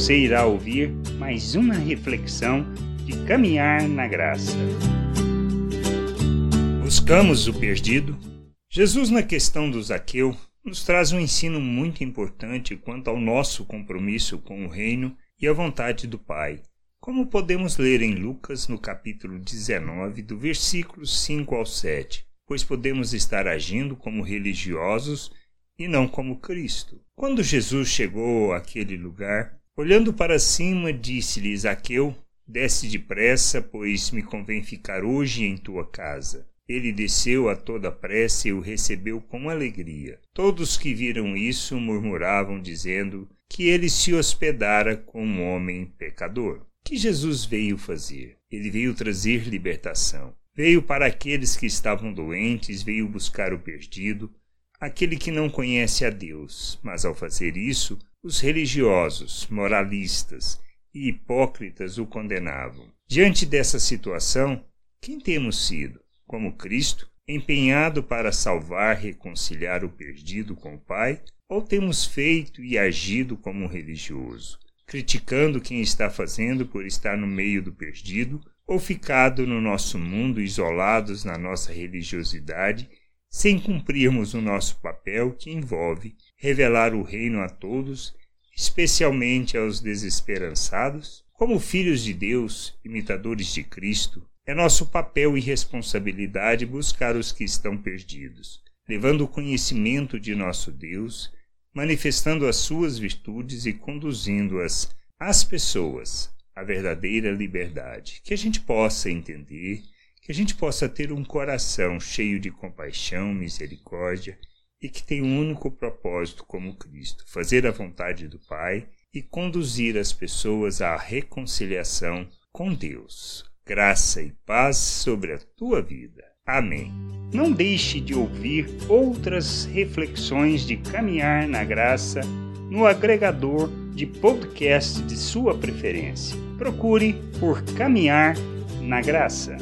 Você irá ouvir mais uma reflexão de caminhar na graça. Buscamos o perdido? Jesus, na questão do Zaqueu, nos traz um ensino muito importante quanto ao nosso compromisso com o reino e a vontade do Pai, como podemos ler em Lucas no capítulo 19, do versículo 5 ao 7, pois podemos estar agindo como religiosos e não como Cristo. Quando Jesus chegou àquele lugar, olhando para cima, disse-lhe Zaqueu: Desce depressa, pois me convém ficar hoje em tua casa. Ele desceu a toda pressa e o recebeu com alegria. Todos que viram isso murmuravam, dizendo que ele se hospedara com um homem pecador. Que Jesus veio fazer? Ele veio trazer libertação. Veio para aqueles que estavam doentes, veio buscar o perdido, aquele que não conhece a Deus. Mas ao fazer isso, os religiosos, moralistas e hipócritas o condenavam. Diante dessa situação, quem temos sido? como Cristo, empenhado para salvar, reconciliar o perdido com o Pai, ou temos feito e agido como um religioso, criticando quem está fazendo por estar no meio do perdido, ou ficado no nosso mundo isolados na nossa religiosidade, sem cumprirmos o nosso papel que envolve revelar o reino a todos, especialmente aos desesperançados? Como filhos de Deus, imitadores de Cristo, é nosso papel e responsabilidade buscar os que estão perdidos, levando o conhecimento de nosso Deus, manifestando as suas virtudes e conduzindo-as às pessoas à verdadeira liberdade. Que a gente possa entender, que a gente possa ter um coração cheio de compaixão, misericórdia e que tem um único propósito como Cristo, fazer a vontade do Pai e conduzir as pessoas à reconciliação com Deus graça e paz sobre a tua vida. Amém. Não deixe de ouvir outras reflexões de caminhar na graça no agregador de podcast de sua preferência. Procure por Caminhar na Graça.